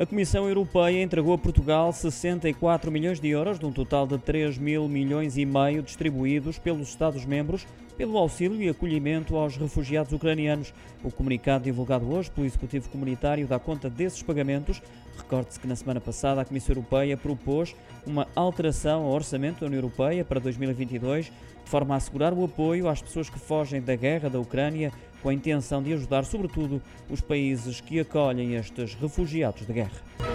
A Comissão Europeia entregou a Portugal 64 milhões de euros, de um total de 3 mil milhões e meio distribuídos pelos Estados-membros pelo auxílio e acolhimento aos refugiados ucranianos. O comunicado divulgado hoje pelo Executivo Comunitário dá conta desses pagamentos. Recorde-se que na semana passada a Comissão Europeia propôs uma alteração ao orçamento da União Europeia para 2022, de forma a assegurar o apoio às pessoas que fogem da guerra da Ucrânia, com a intenção de ajudar, sobretudo, os países que acolhem estes refugiados de guerra. life.